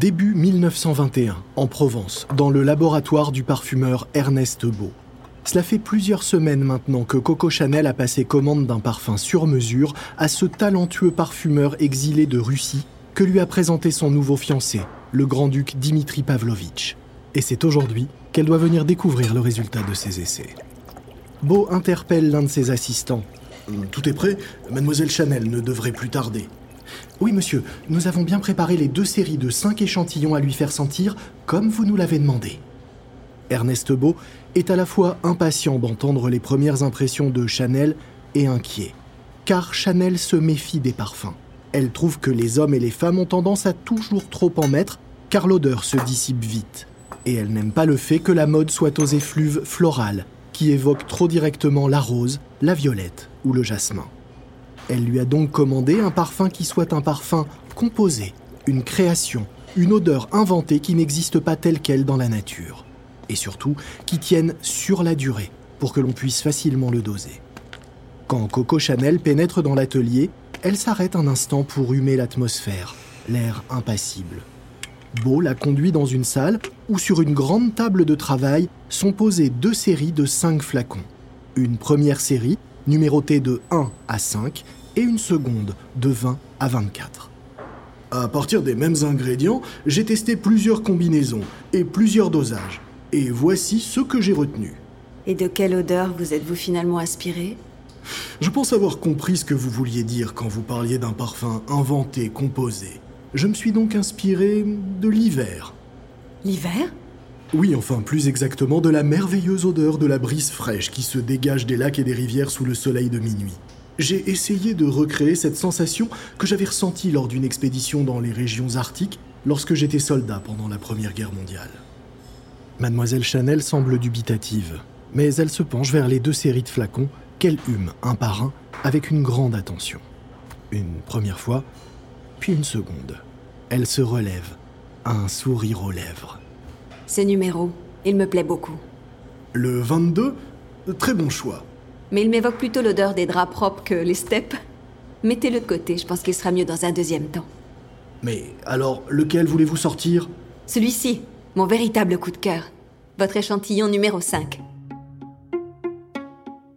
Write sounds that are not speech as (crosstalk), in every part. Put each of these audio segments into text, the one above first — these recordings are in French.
Début 1921, en Provence, dans le laboratoire du parfumeur Ernest Beau. Cela fait plusieurs semaines maintenant que Coco Chanel a passé commande d'un parfum sur mesure à ce talentueux parfumeur exilé de Russie que lui a présenté son nouveau fiancé, le grand-duc Dimitri Pavlovitch. Et c'est aujourd'hui qu'elle doit venir découvrir le résultat de ses essais. Beau interpelle l'un de ses assistants. Tout est prêt Mademoiselle Chanel ne devrait plus tarder. Oui, monsieur, nous avons bien préparé les deux séries de cinq échantillons à lui faire sentir, comme vous nous l'avez demandé. Ernest Beau est à la fois impatient d'entendre les premières impressions de Chanel et inquiet. Car Chanel se méfie des parfums. Elle trouve que les hommes et les femmes ont tendance à toujours trop en mettre, car l'odeur se dissipe vite. Et elle n'aime pas le fait que la mode soit aux effluves florales, qui évoquent trop directement la rose, la violette ou le jasmin. Elle lui a donc commandé un parfum qui soit un parfum composé, une création, une odeur inventée qui n'existe pas telle qu'elle dans la nature. Et surtout, qui tienne sur la durée, pour que l'on puisse facilement le doser. Quand Coco Chanel pénètre dans l'atelier, elle s'arrête un instant pour humer l'atmosphère, l'air impassible. Beau la conduit dans une salle où sur une grande table de travail sont posées deux séries de cinq flacons. Une première série, numérotée de 1 à 5, et une seconde de 20 à 24. À partir des mêmes ingrédients, j'ai testé plusieurs combinaisons et plusieurs dosages. Et voici ce que j'ai retenu. Et de quelle odeur vous êtes-vous finalement inspiré? Je pense avoir compris ce que vous vouliez dire quand vous parliez d'un parfum inventé, composé. Je me suis donc inspiré de l'hiver. L'hiver? Oui, enfin plus exactement de la merveilleuse odeur de la brise fraîche qui se dégage des lacs et des rivières sous le soleil de minuit j'ai essayé de recréer cette sensation que j'avais ressentie lors d'une expédition dans les régions arctiques lorsque j'étais soldat pendant la Première Guerre mondiale. Mademoiselle Chanel semble dubitative, mais elle se penche vers les deux séries de flacons qu'elle hume un par un avec une grande attention. Une première fois, puis une seconde. Elle se relève, un sourire aux lèvres. Ce numéro, il me plaît beaucoup. Le 22 Très bon choix mais il m'évoque plutôt l'odeur des draps propres que les steppes. Mettez-le de côté, je pense qu'il sera mieux dans un deuxième temps. Mais alors, lequel voulez-vous sortir? Celui-ci, mon véritable coup de cœur. Votre échantillon numéro 5.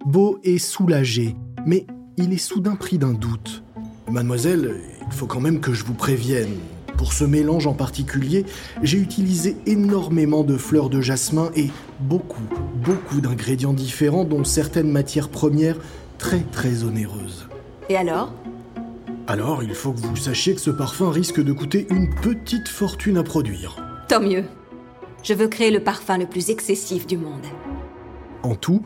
Beau est soulagé, mais il est soudain pris d'un doute. Mademoiselle, il faut quand même que je vous prévienne. Pour ce mélange en particulier, j'ai utilisé énormément de fleurs de jasmin et beaucoup, beaucoup d'ingrédients différents, dont certaines matières premières très très onéreuses. Et alors? Alors, il faut que vous sachiez que ce parfum risque de coûter une petite fortune à produire. Tant mieux. Je veux créer le parfum le plus excessif du monde. En tout,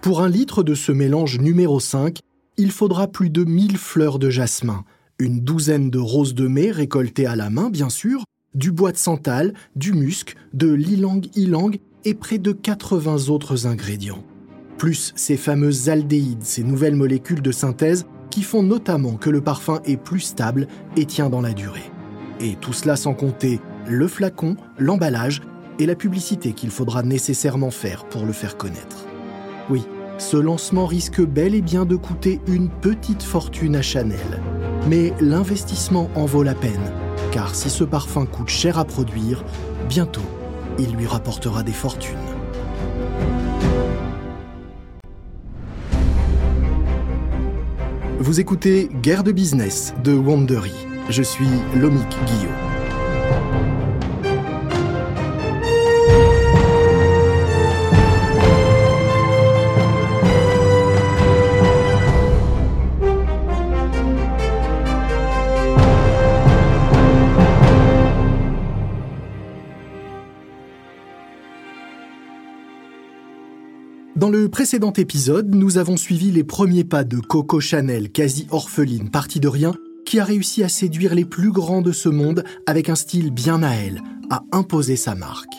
pour un litre de ce mélange numéro 5, il faudra plus de 1000 fleurs de jasmin, une douzaine de roses de mai récoltées à la main, bien sûr, du bois de santal, du musc, de l'ilang-ilang et près de 80 autres ingrédients. Plus ces fameuses aldéhydes, ces nouvelles molécules de synthèse qui font notamment que le parfum est plus stable et tient dans la durée. Et tout cela sans compter le flacon, l'emballage et la publicité qu'il faudra nécessairement faire pour le faire connaître. Oui, ce lancement risque bel et bien de coûter une petite fortune à Chanel. Mais l'investissement en vaut la peine, car si ce parfum coûte cher à produire, bientôt, il lui rapportera des fortunes. Vous écoutez Guerre de business de Wandery. Je suis Lomik Guillaume. Dans le précédent épisode, nous avons suivi les premiers pas de Coco Chanel, quasi orpheline, partie de rien, qui a réussi à séduire les plus grands de ce monde avec un style bien à elle, à imposer sa marque.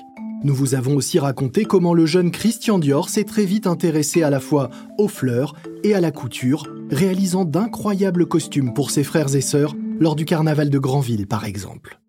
Nous vous avons aussi raconté comment le jeune Christian Dior s'est très vite intéressé à la fois aux fleurs et à la couture, réalisant d'incroyables costumes pour ses frères et sœurs lors du carnaval de Granville par exemple.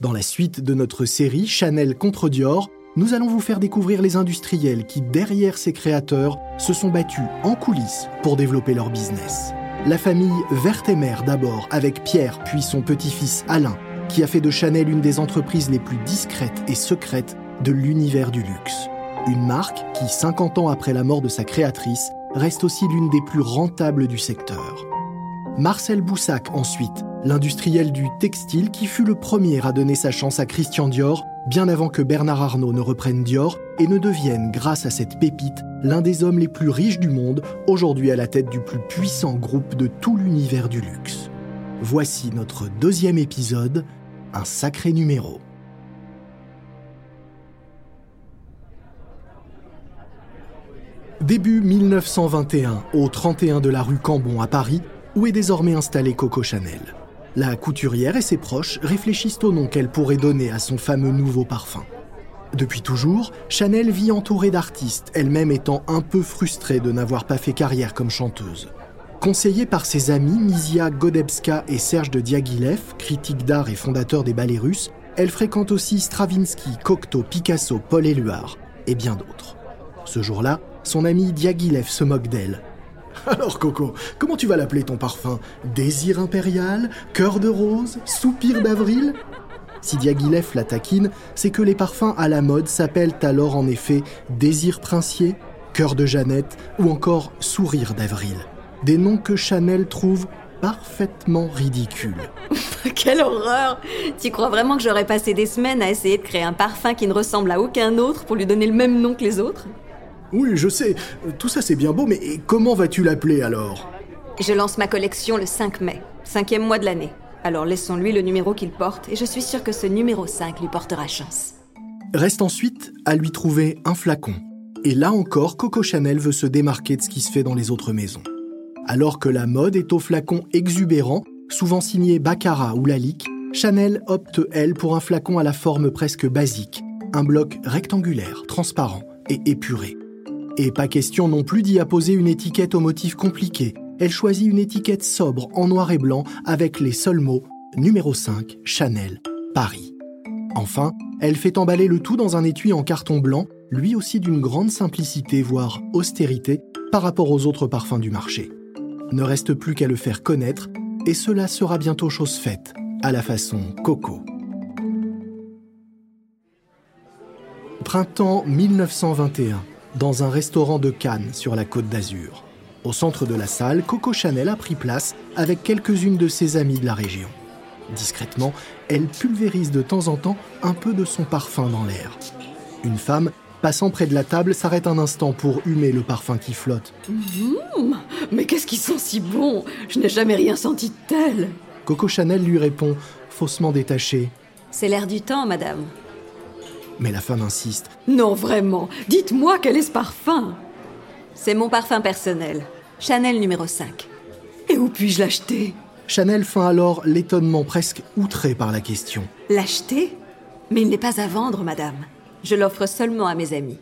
Dans la suite de notre série Chanel contre Dior, nous allons vous faire découvrir les industriels qui, derrière ces créateurs, se sont battus en coulisses pour développer leur business. La famille Vertemer d'abord, avec Pierre puis son petit-fils Alain, qui a fait de Chanel une des entreprises les plus discrètes et secrètes de l'univers du luxe. Une marque qui, 50 ans après la mort de sa créatrice, reste aussi l'une des plus rentables du secteur. Marcel Boussac ensuite, l'industriel du textile qui fut le premier à donner sa chance à Christian Dior bien avant que Bernard Arnault ne reprenne Dior et ne devienne, grâce à cette pépite, l'un des hommes les plus riches du monde, aujourd'hui à la tête du plus puissant groupe de tout l'univers du luxe. Voici notre deuxième épisode, un sacré numéro. Début 1921, au 31 de la rue Cambon à Paris, où est désormais installée Coco Chanel. La couturière et ses proches réfléchissent au nom qu'elle pourrait donner à son fameux nouveau parfum. Depuis toujours, Chanel vit entourée d'artistes, elle-même étant un peu frustrée de n'avoir pas fait carrière comme chanteuse. Conseillée par ses amis Misia Godebska et Serge de Diaghilev, critique d'art et fondateur des ballets russes, elle fréquente aussi Stravinsky, Cocteau, Picasso, Paul Éluard et bien d'autres. Ce jour-là, son ami Diaghilev se moque d'elle. (laughs) Alors Coco, comment tu vas l'appeler ton parfum? Désir impérial? Cœur de rose? Soupir d'avril? Si Diaghilev la taquine, c'est que les parfums à la mode s'appellent alors en effet Désir princier, Cœur de Jeannette ou encore Sourire d'avril. Des noms que Chanel trouve parfaitement ridicules. (laughs) Quelle horreur! Tu crois vraiment que j'aurais passé des semaines à essayer de créer un parfum qui ne ressemble à aucun autre pour lui donner le même nom que les autres? Oui, je sais, tout ça c'est bien beau, mais comment vas-tu l'appeler alors? Je lance ma collection le 5 mai, cinquième mois de l'année. Alors laissons-lui le numéro qu'il porte et je suis sûre que ce numéro 5 lui portera chance. Reste ensuite à lui trouver un flacon. Et là encore, Coco Chanel veut se démarquer de ce qui se fait dans les autres maisons. Alors que la mode est au flacon exubérant, souvent signé Baccarat ou Lalique, Chanel opte, elle, pour un flacon à la forme presque basique, un bloc rectangulaire, transparent et épuré. Et pas question non plus d'y apposer une étiquette au motif compliqué. Elle choisit une étiquette sobre en noir et blanc avec les seuls mots numéro 5, Chanel, Paris. Enfin, elle fait emballer le tout dans un étui en carton blanc, lui aussi d'une grande simplicité, voire austérité, par rapport aux autres parfums du marché. Ne reste plus qu'à le faire connaître, et cela sera bientôt chose faite, à la façon Coco. Printemps 1921, dans un restaurant de Cannes sur la côte d'Azur. Au centre de la salle, Coco Chanel a pris place avec quelques-unes de ses amies de la région. Discrètement, elle pulvérise de temps en temps un peu de son parfum dans l'air. Une femme, passant près de la table, s'arrête un instant pour humer le parfum qui flotte. Mmh, mais qu'est-ce qu'ils sont si bons? Je n'ai jamais rien senti de tel. Coco Chanel lui répond, faussement détaché. C'est l'air du temps, madame. Mais la femme insiste. Non, vraiment. Dites-moi quel est ce parfum C'est mon parfum personnel. Chanel numéro 5. Et où puis-je l'acheter? Chanel feint alors l'étonnement presque outré par la question. L'acheter? Mais il n'est pas à vendre, madame. Je l'offre seulement à mes amis.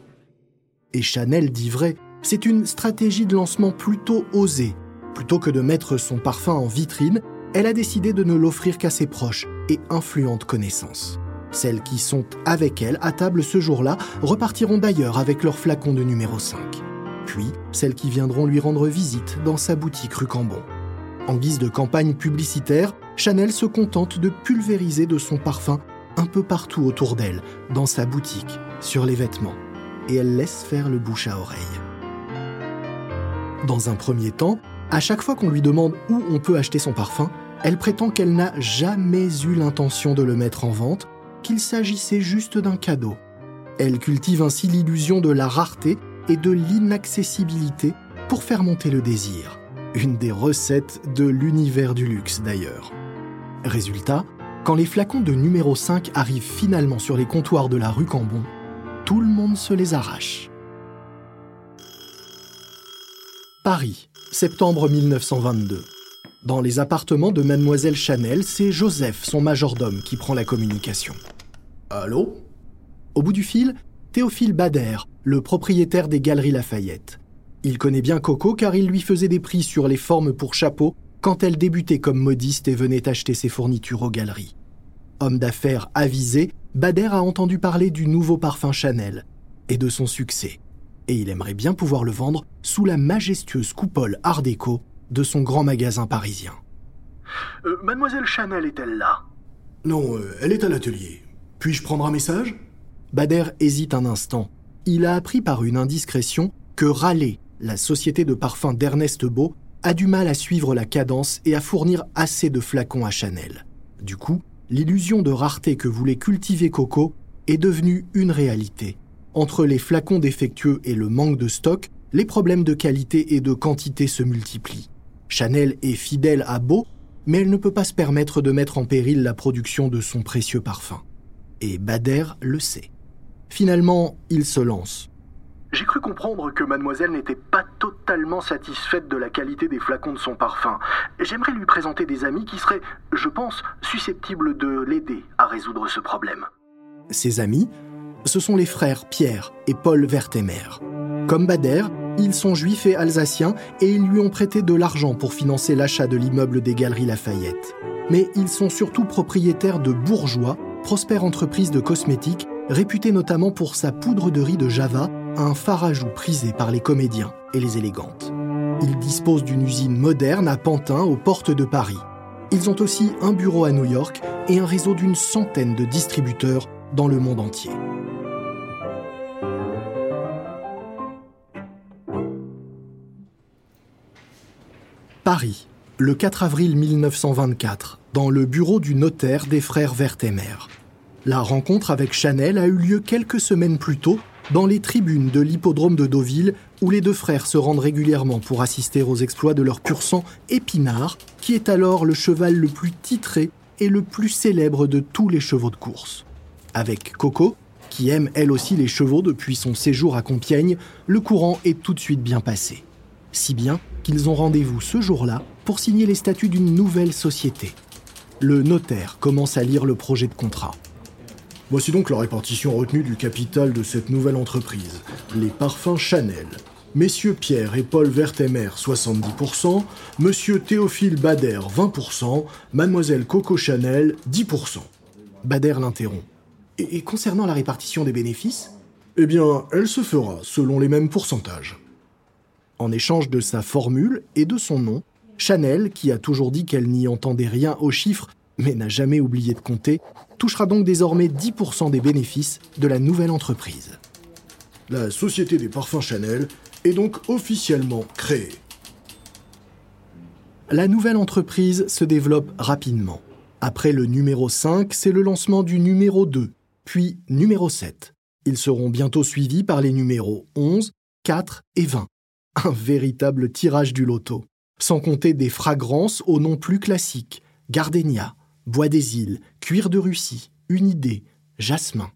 Et Chanel dit vrai, c'est une stratégie de lancement plutôt osée. Plutôt que de mettre son parfum en vitrine, elle a décidé de ne l'offrir qu'à ses proches et influentes connaissances. Celles qui sont avec elle à table ce jour-là repartiront d'ailleurs avec leur flacon de numéro 5. Puis, celles qui viendront lui rendre visite dans sa boutique rue Cambon. En guise de campagne publicitaire, Chanel se contente de pulvériser de son parfum un peu partout autour d'elle, dans sa boutique, sur les vêtements, et elle laisse faire le bouche à oreille. Dans un premier temps, à chaque fois qu'on lui demande où on peut acheter son parfum, elle prétend qu'elle n'a jamais eu l'intention de le mettre en vente, qu'il s'agissait juste d'un cadeau. Elle cultive ainsi l'illusion de la rareté et de l'inaccessibilité pour faire monter le désir. Une des recettes de l'univers du luxe d'ailleurs. Résultat, quand les flacons de numéro 5 arrivent finalement sur les comptoirs de la rue Cambon, tout le monde se les arrache. Paris, septembre 1922. Dans les appartements de Mademoiselle Chanel, c'est Joseph, son majordome, qui prend la communication. Allô? Au bout du fil, Théophile Bader, le propriétaire des Galeries Lafayette. Il connaît bien Coco car il lui faisait des prix sur les formes pour chapeau quand elle débutait comme modiste et venait acheter ses fournitures aux galeries. Homme d'affaires avisé, Bader a entendu parler du nouveau parfum Chanel et de son succès. Et il aimerait bien pouvoir le vendre sous la majestueuse coupole Art déco de son grand magasin parisien. Euh, Mademoiselle Chanel est-elle là? Non, euh, elle est à l'atelier. Puis-je prendre un message? Bader hésite un instant. Il a appris par une indiscrétion que Raleigh, la société de parfum d'Ernest Beau, a du mal à suivre la cadence et à fournir assez de flacons à Chanel. Du coup, l'illusion de rareté que voulait cultiver Coco est devenue une réalité. Entre les flacons défectueux et le manque de stock, les problèmes de qualité et de quantité se multiplient. Chanel est fidèle à Beau, mais elle ne peut pas se permettre de mettre en péril la production de son précieux parfum. Et Bader le sait. Finalement, il se lance. J'ai cru comprendre que mademoiselle n'était pas totalement satisfaite de la qualité des flacons de son parfum. J'aimerais lui présenter des amis qui seraient, je pense, susceptibles de l'aider à résoudre ce problème. Ses amis, ce sont les frères Pierre et Paul Vertemer. Comme Bader, ils sont juifs et alsaciens et ils lui ont prêté de l'argent pour financer l'achat de l'immeuble des Galeries Lafayette. Mais ils sont surtout propriétaires de Bourgeois, prospère entreprise de cosmétiques, réputée notamment pour sa poudre de riz de Java, un phare prisé par les comédiens et les élégantes. Ils disposent d'une usine moderne à Pantin, aux portes de Paris. Ils ont aussi un bureau à New York et un réseau d'une centaine de distributeurs dans le monde entier. Paris, le 4 avril 1924, dans le bureau du notaire des frères Vertemer. La rencontre avec Chanel a eu lieu quelques semaines plus tôt dans les tribunes de l'hippodrome de Deauville, où les deux frères se rendent régulièrement pour assister aux exploits de leur pur sang Épinard, qui est alors le cheval le plus titré et le plus célèbre de tous les chevaux de course. Avec Coco, qui aime elle aussi les chevaux depuis son séjour à Compiègne, le courant est tout de suite bien passé. Si bien qu'ils ont rendez-vous ce jour-là pour signer les statuts d'une nouvelle société. Le notaire commence à lire le projet de contrat. Voici donc la répartition retenue du capital de cette nouvelle entreprise. Les parfums Chanel. Messieurs Pierre et Paul Vertemer, 70%, Monsieur Théophile Bader, 20%, Mademoiselle Coco Chanel, 10%. Bader l'interrompt. Et, et concernant la répartition des bénéfices? Eh bien, elle se fera selon les mêmes pourcentages. En échange de sa formule et de son nom, Chanel, qui a toujours dit qu'elle n'y entendait rien aux chiffres, mais n'a jamais oublié de compter, touchera donc désormais 10% des bénéfices de la nouvelle entreprise. La Société des parfums Chanel est donc officiellement créée. La nouvelle entreprise se développe rapidement. Après le numéro 5, c'est le lancement du numéro 2, puis numéro 7. Ils seront bientôt suivis par les numéros 11, 4 et 20 un véritable tirage du loto, sans compter des fragrances aux noms plus classiques, gardénia, bois des îles, cuir de Russie, unidée, jasmin.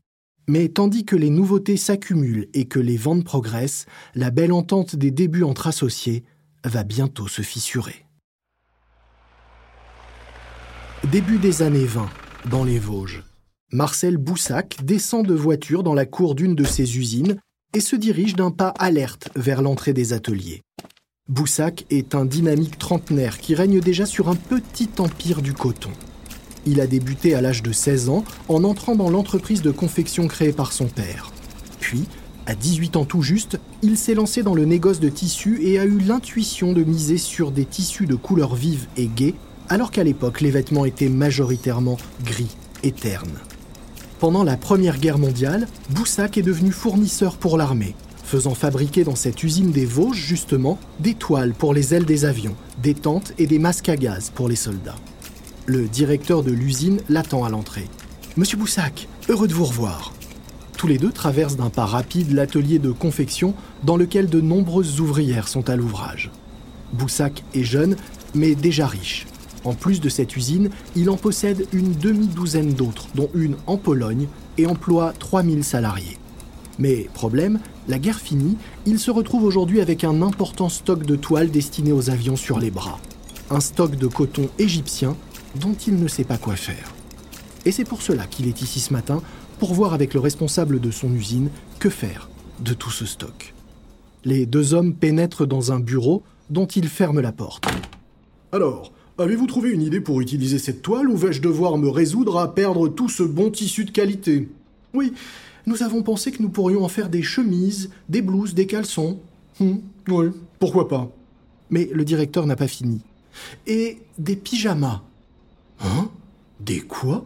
Mais tandis que les nouveautés s'accumulent et que les ventes progressent, la belle entente des débuts entre associés va bientôt se fissurer. Début des années 20, dans les Vosges. Marcel Boussac descend de voiture dans la cour d'une de ses usines et se dirige d'un pas alerte vers l'entrée des ateliers. Boussac est un dynamique trentenaire qui règne déjà sur un petit empire du coton. Il a débuté à l'âge de 16 ans en entrant dans l'entreprise de confection créée par son père. Puis, à 18 ans tout juste, il s'est lancé dans le négoce de tissus et a eu l'intuition de miser sur des tissus de couleurs vives et gaies, alors qu'à l'époque les vêtements étaient majoritairement gris et ternes. Pendant la Première Guerre mondiale, Boussac est devenu fournisseur pour l'armée, faisant fabriquer dans cette usine des Vosges justement des toiles pour les ailes des avions, des tentes et des masques à gaz pour les soldats. Le directeur de l'usine l'attend à l'entrée. Monsieur Boussac, heureux de vous revoir. Tous les deux traversent d'un pas rapide l'atelier de confection dans lequel de nombreuses ouvrières sont à l'ouvrage. Boussac est jeune, mais déjà riche. En plus de cette usine, il en possède une demi-douzaine d'autres, dont une en Pologne, et emploie 3000 salariés. Mais problème, la guerre finie, il se retrouve aujourd'hui avec un important stock de toiles destinées aux avions sur les bras. Un stock de coton égyptien dont il ne sait pas quoi faire. Et c'est pour cela qu'il est ici ce matin, pour voir avec le responsable de son usine que faire de tout ce stock. Les deux hommes pénètrent dans un bureau dont ils ferment la porte. Alors, Avez-vous trouvé une idée pour utiliser cette toile ou vais-je devoir me résoudre à perdre tout ce bon tissu de qualité? Oui, nous avons pensé que nous pourrions en faire des chemises, des blouses, des caleçons. Hum, oui, pourquoi pas. Mais le directeur n'a pas fini. Et des pyjamas. Hein? Des quoi?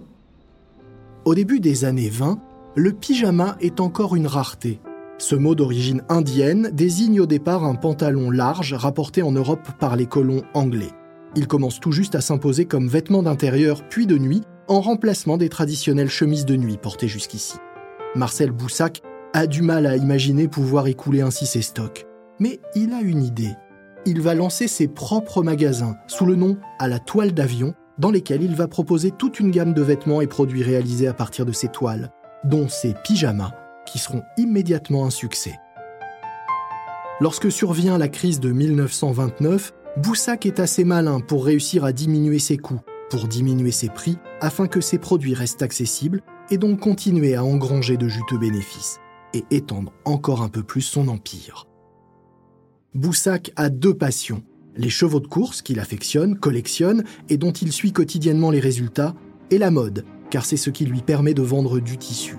Au début des années 20, le pyjama est encore une rareté. Ce mot d'origine indienne désigne au départ un pantalon large rapporté en Europe par les colons anglais. Il commence tout juste à s'imposer comme vêtement d'intérieur puis de nuit, en remplacement des traditionnelles chemises de nuit portées jusqu'ici. Marcel Boussac a du mal à imaginer pouvoir écouler ainsi ses stocks. Mais il a une idée. Il va lancer ses propres magasins sous le nom à la toile d'avion, dans lesquels il va proposer toute une gamme de vêtements et produits réalisés à partir de ces toiles, dont ses pyjamas, qui seront immédiatement un succès. Lorsque survient la crise de 1929, Boussac est assez malin pour réussir à diminuer ses coûts, pour diminuer ses prix, afin que ses produits restent accessibles et donc continuer à engranger de juteux bénéfices et étendre encore un peu plus son empire. Boussac a deux passions, les chevaux de course qu'il affectionne, collectionne et dont il suit quotidiennement les résultats, et la mode, car c'est ce qui lui permet de vendre du tissu.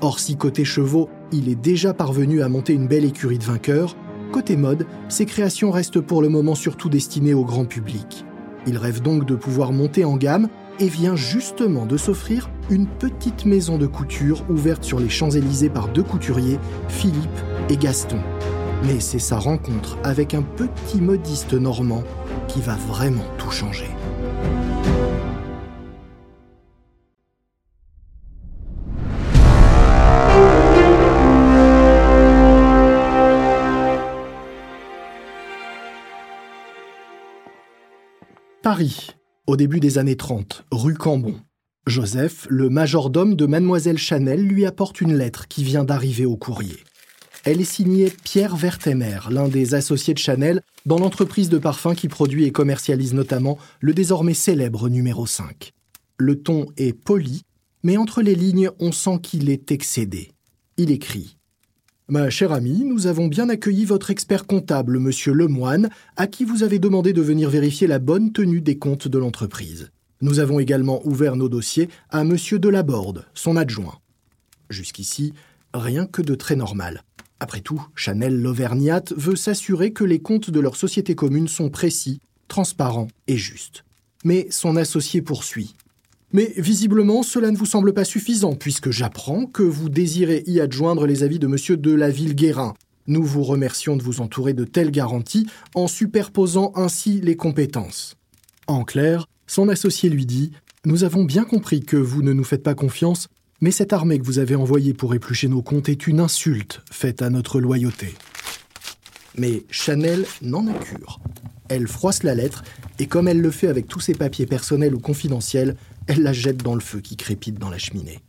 Or si côté chevaux, il est déjà parvenu à monter une belle écurie de vainqueurs, côté mode, ses créations restent pour le moment surtout destinées au grand public. Il rêve donc de pouvoir monter en gamme et vient justement de s'offrir une petite maison de couture ouverte sur les Champs-Élysées par deux couturiers, Philippe et Gaston. Mais c'est sa rencontre avec un petit modiste normand qui va vraiment tout changer. Paris, au début des années 30, rue Cambon. Joseph, le majordome de mademoiselle Chanel, lui apporte une lettre qui vient d'arriver au courrier. Elle est signée Pierre Vertemer, l'un des associés de Chanel, dans l'entreprise de parfums qui produit et commercialise notamment le désormais célèbre numéro 5. Le ton est poli, mais entre les lignes, on sent qu'il est excédé. Il écrit Ma chère amie, nous avons bien accueilli votre expert comptable, monsieur Lemoine, à qui vous avez demandé de venir vérifier la bonne tenue des comptes de l'entreprise. Nous avons également ouvert nos dossiers à monsieur Delaborde, son adjoint. Jusqu'ici, rien que de très normal. Après tout, Chanel l'Auvergnate veut s'assurer que les comptes de leur société commune sont précis, transparents et justes. Mais son associé poursuit. Mais visiblement, cela ne vous semble pas suffisant, puisque j'apprends que vous désirez y adjoindre les avis de M. de la Ville-Guérin. Nous vous remercions de vous entourer de telles garanties en superposant ainsi les compétences. En clair, son associé lui dit Nous avons bien compris que vous ne nous faites pas confiance, mais cette armée que vous avez envoyée pour éplucher nos comptes est une insulte faite à notre loyauté. Mais Chanel n'en a cure. Elle froisse la lettre, et comme elle le fait avec tous ses papiers personnels ou confidentiels, elle la jette dans le feu qui crépite dans la cheminée.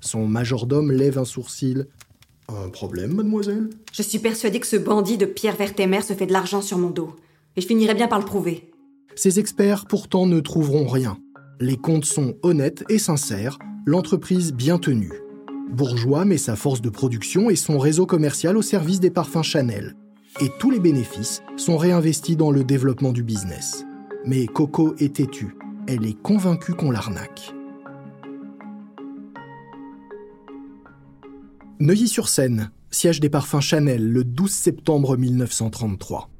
Son majordome lève un sourcil. Un problème, mademoiselle? Je suis persuadée que ce bandit de Pierre Vertemer se fait de l'argent sur mon dos. Et je finirai bien par le prouver. Ces experts pourtant ne trouveront rien. Les comptes sont honnêtes et sincères, l'entreprise bien tenue. Bourgeois met sa force de production et son réseau commercial au service des parfums Chanel. Et tous les bénéfices sont réinvestis dans le développement du business. Mais Coco est têtue elle est convaincue qu'on l'arnaque. Neuilly-sur-Seine, siège des parfums Chanel, le 12 septembre 1933.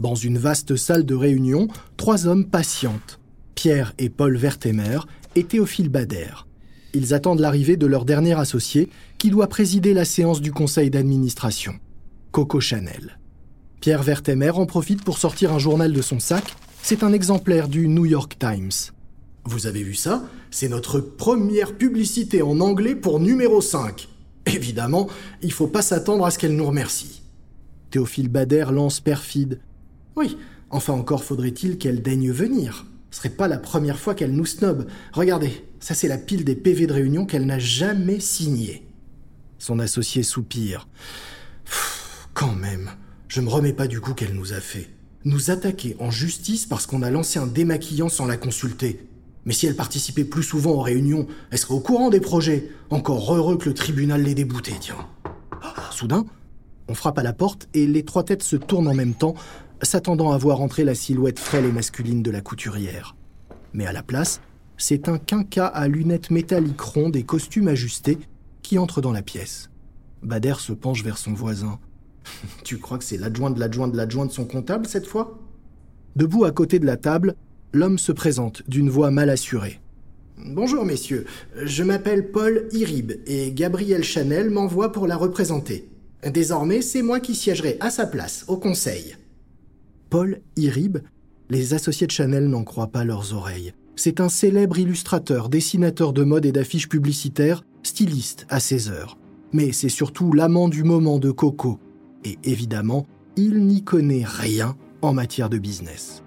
Dans une vaste salle de réunion, trois hommes patientent. Pierre et Paul Vertemer et Théophile Bader. Ils attendent l'arrivée de leur dernier associé, qui doit présider la séance du conseil d'administration. Coco Chanel. Pierre Vertemer en profite pour sortir un journal de son sac. C'est un exemplaire du New York Times. Vous avez vu ça? C'est notre première publicité en anglais pour numéro 5. Évidemment, il faut pas s'attendre à ce qu'elle nous remercie. Théophile Bader lance perfide. Oui, enfin encore faudrait-il qu'elle daigne venir. Ce serait pas la première fois qu'elle nous snob. Regardez, ça c'est la pile des PV de réunion qu'elle n'a jamais signé. Son associé soupire. quand même, je me remets pas du coup qu'elle nous a fait. Nous attaquer en justice parce qu'on a lancé un démaquillant sans la consulter. Mais si elle participait plus souvent aux réunions, elle serait au courant des projets. Encore heureux que le tribunal l'ait déboutée, tiens. Soudain, on frappe à la porte et les trois têtes se tournent en même temps, s'attendant à voir entrer la silhouette frêle et masculine de la couturière. Mais à la place, c'est un quinca à lunettes métalliques rondes et costumes ajustés qui entre dans la pièce. Bader se penche vers son voisin. (laughs) tu crois que c'est l'adjoint de l'adjoint de l'adjoint de son comptable cette fois? Debout à côté de la table, l'homme se présente d'une voix mal assurée. Bonjour messieurs, je m'appelle Paul Irib et Gabriel Chanel m'envoie pour la représenter. Désormais, c'est moi qui siégerai à sa place au conseil. Paul Irib Les associés de Chanel n'en croient pas leurs oreilles. C'est un célèbre illustrateur, dessinateur de mode et d'affiches publicitaires, styliste à ses heures. Mais c'est surtout l'amant du moment de Coco. Et évidemment, il n'y connaît rien en matière de business.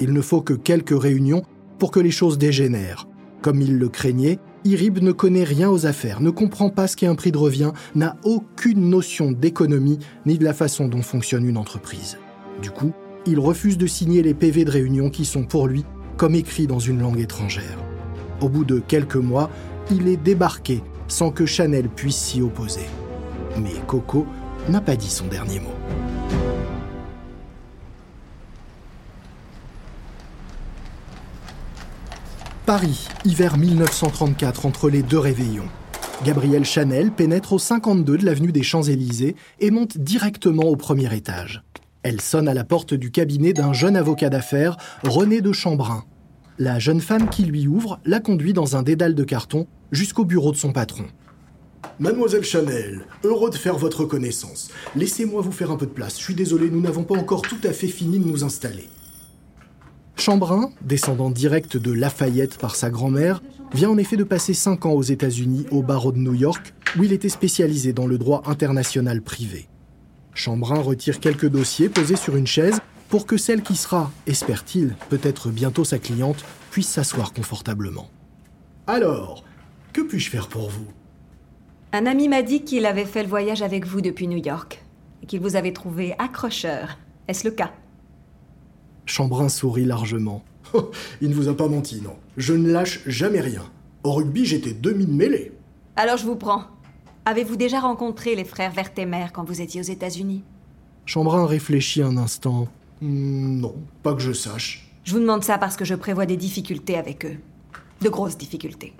Il ne faut que quelques réunions pour que les choses dégénèrent. Comme il le craignait, Irib ne connaît rien aux affaires, ne comprend pas ce qu'est un prix de revient, n'a aucune notion d'économie ni de la façon dont fonctionne une entreprise. Du coup, il refuse de signer les PV de réunion qui sont pour lui comme écrits dans une langue étrangère. Au bout de quelques mois, il est débarqué sans que Chanel puisse s'y opposer. Mais Coco n'a pas dit son dernier mot. Paris, hiver 1934, entre les deux réveillons. Gabrielle Chanel pénètre au 52 de l'avenue des Champs-Élysées et monte directement au premier étage. Elle sonne à la porte du cabinet d'un jeune avocat d'affaires, René de Chambrun. La jeune femme qui lui ouvre la conduit dans un dédale de carton jusqu'au bureau de son patron. Mademoiselle Chanel, heureux de faire votre connaissance. Laissez-moi vous faire un peu de place. Je suis désolé, nous n'avons pas encore tout à fait fini de nous installer. Chambrun, descendant direct de Lafayette par sa grand-mère, vient en effet de passer 5 ans aux États-Unis au barreau de New York, où il était spécialisé dans le droit international privé. Chambrun retire quelques dossiers posés sur une chaise pour que celle qui sera, espère-t-il, peut-être bientôt sa cliente, puisse s'asseoir confortablement. Alors, que puis-je faire pour vous? Un ami m'a dit qu'il avait fait le voyage avec vous depuis New York et qu'il vous avait trouvé accrocheur. Est-ce le cas? Chambrun sourit largement. Il ne vous a pas menti, non. Je ne lâche jamais rien. Au rugby, j'étais demi-mêlé. Alors je vous prends. Avez-vous déjà rencontré les frères Vertemer quand vous étiez aux États-Unis? Chambrun réfléchit un instant. Hmm, non, pas que je sache. Je vous demande ça parce que je prévois des difficultés avec eux. De grosses difficultés.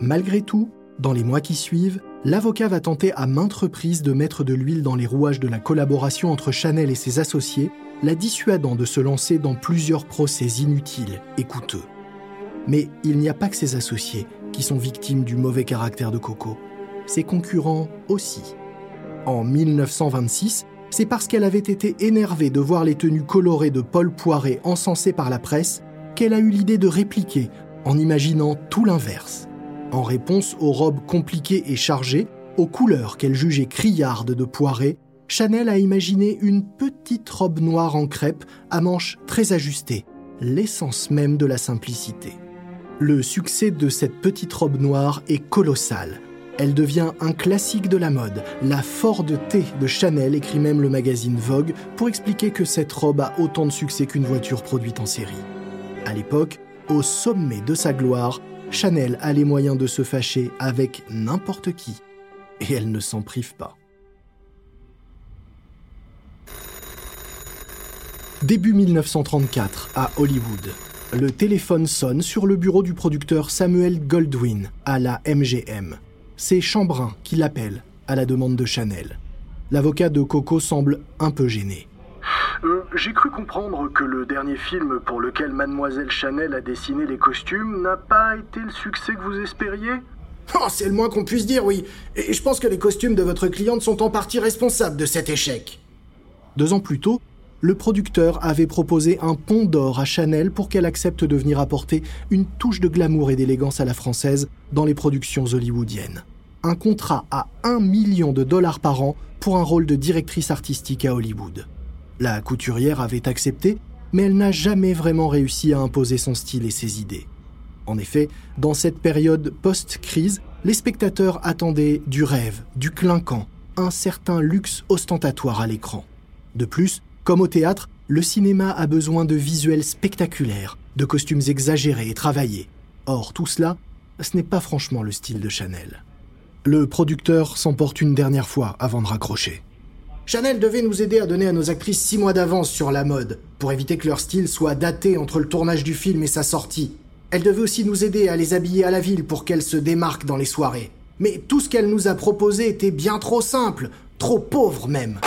Malgré tout, dans les mois qui suivent, l'avocat va tenter à maintes reprises de mettre de l'huile dans les rouages de la collaboration entre Chanel et ses associés, la dissuadant de se lancer dans plusieurs procès inutiles et coûteux. Mais il n'y a pas que ses associés qui sont victimes du mauvais caractère de Coco. Ses concurrents aussi. En 1926, c'est parce qu'elle avait été énervée de voir les tenues colorées de Paul Poiret encensées par la presse qu'elle a eu l'idée de répliquer en imaginant tout l'inverse. En réponse aux robes compliquées et chargées, aux couleurs qu'elle jugeait criardes de Poiret, Chanel a imaginé une petite robe noire en crêpe à manches très ajustées, l'essence même de la simplicité. Le succès de cette petite robe noire est colossal. Elle devient un classique de la mode. La Ford T de Chanel écrit même le magazine Vogue pour expliquer que cette robe a autant de succès qu'une voiture produite en série. À l'époque, au sommet de sa gloire, Chanel a les moyens de se fâcher avec n'importe qui. Et elle ne s'en prive pas. Début 1934, à Hollywood, le téléphone sonne sur le bureau du producteur Samuel Goldwyn à la MGM. C'est Chambrun qui l'appelle à la demande de Chanel. L'avocat de Coco semble un peu gêné. Euh, j'ai cru comprendre que le dernier film pour lequel mademoiselle Chanel a dessiné les costumes n'a pas été le succès que vous espériez oh, C'est le moins qu'on puisse dire, oui. Et je pense que les costumes de votre cliente sont en partie responsables de cet échec. Deux ans plus tôt, le producteur avait proposé un pont d'or à Chanel pour qu'elle accepte de venir apporter une touche de glamour et d'élégance à la française dans les productions hollywoodiennes. Un contrat à 1 million de dollars par an pour un rôle de directrice artistique à Hollywood. La couturière avait accepté, mais elle n'a jamais vraiment réussi à imposer son style et ses idées. En effet, dans cette période post-crise, les spectateurs attendaient du rêve, du clinquant, un certain luxe ostentatoire à l'écran. De plus, comme au théâtre, le cinéma a besoin de visuels spectaculaires, de costumes exagérés et travaillés. Or, tout cela, ce n'est pas franchement le style de Chanel. Le producteur s'emporte une dernière fois avant de raccrocher. Chanel devait nous aider à donner à nos actrices six mois d'avance sur la mode, pour éviter que leur style soit daté entre le tournage du film et sa sortie. Elle devait aussi nous aider à les habiller à la ville pour qu'elles se démarquent dans les soirées. Mais tout ce qu'elle nous a proposé était bien trop simple, trop pauvre même.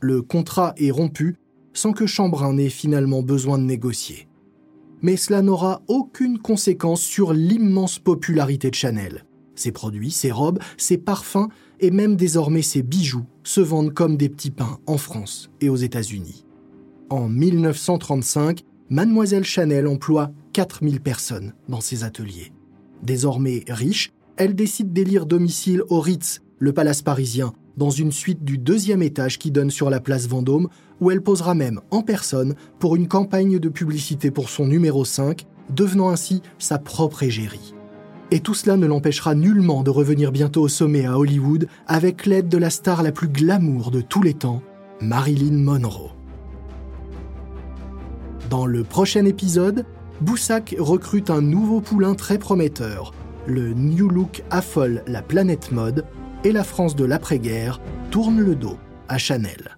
Le contrat est rompu sans que Chambrun n'ait finalement besoin de négocier. Mais cela n'aura aucune conséquence sur l'immense popularité de Chanel. Ses produits, ses robes, ses parfums et même désormais ses bijoux se vendent comme des petits pains en France et aux États-Unis. En 1935, Mademoiselle Chanel emploie 4000 personnes dans ses ateliers. Désormais riche, elle décide d'élire domicile au Ritz, le palace parisien, dans une suite du deuxième étage qui donne sur la place Vendôme, où elle posera même en personne pour une campagne de publicité pour son numéro 5, devenant ainsi sa propre égérie. Et tout cela ne l'empêchera nullement de revenir bientôt au sommet à Hollywood avec l'aide de la star la plus glamour de tous les temps, Marilyn Monroe. Dans le prochain épisode, Boussac recrute un nouveau poulain très prometteur. Le New Look affole la planète mode et la France de l'après-guerre tourne le dos à Chanel.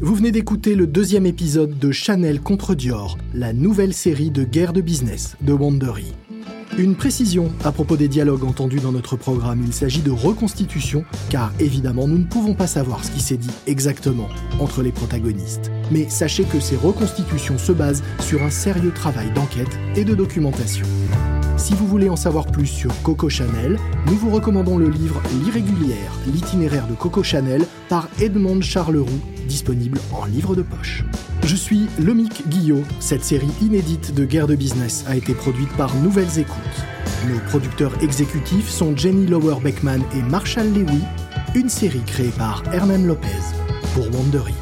Vous venez d'écouter le deuxième épisode de Chanel contre Dior, la nouvelle série de guerre de business de Wandery. Une précision à propos des dialogues entendus dans notre programme, il s'agit de reconstitution, car évidemment nous ne pouvons pas savoir ce qui s'est dit exactement entre les protagonistes. Mais sachez que ces reconstitutions se basent sur un sérieux travail d'enquête et de documentation. Si vous voulez en savoir plus sur Coco Chanel, nous vous recommandons le livre L'irrégulière, l'itinéraire de Coco Chanel par Edmond Charleroux, disponible en livre de poche. Je suis Lomic Guillot. Cette série inédite de guerre de business a été produite par Nouvelles Écoutes. Nos producteurs exécutifs sont Jenny Lower Beckman et Marshall Lewy, une série créée par Hernan Lopez pour Wandery.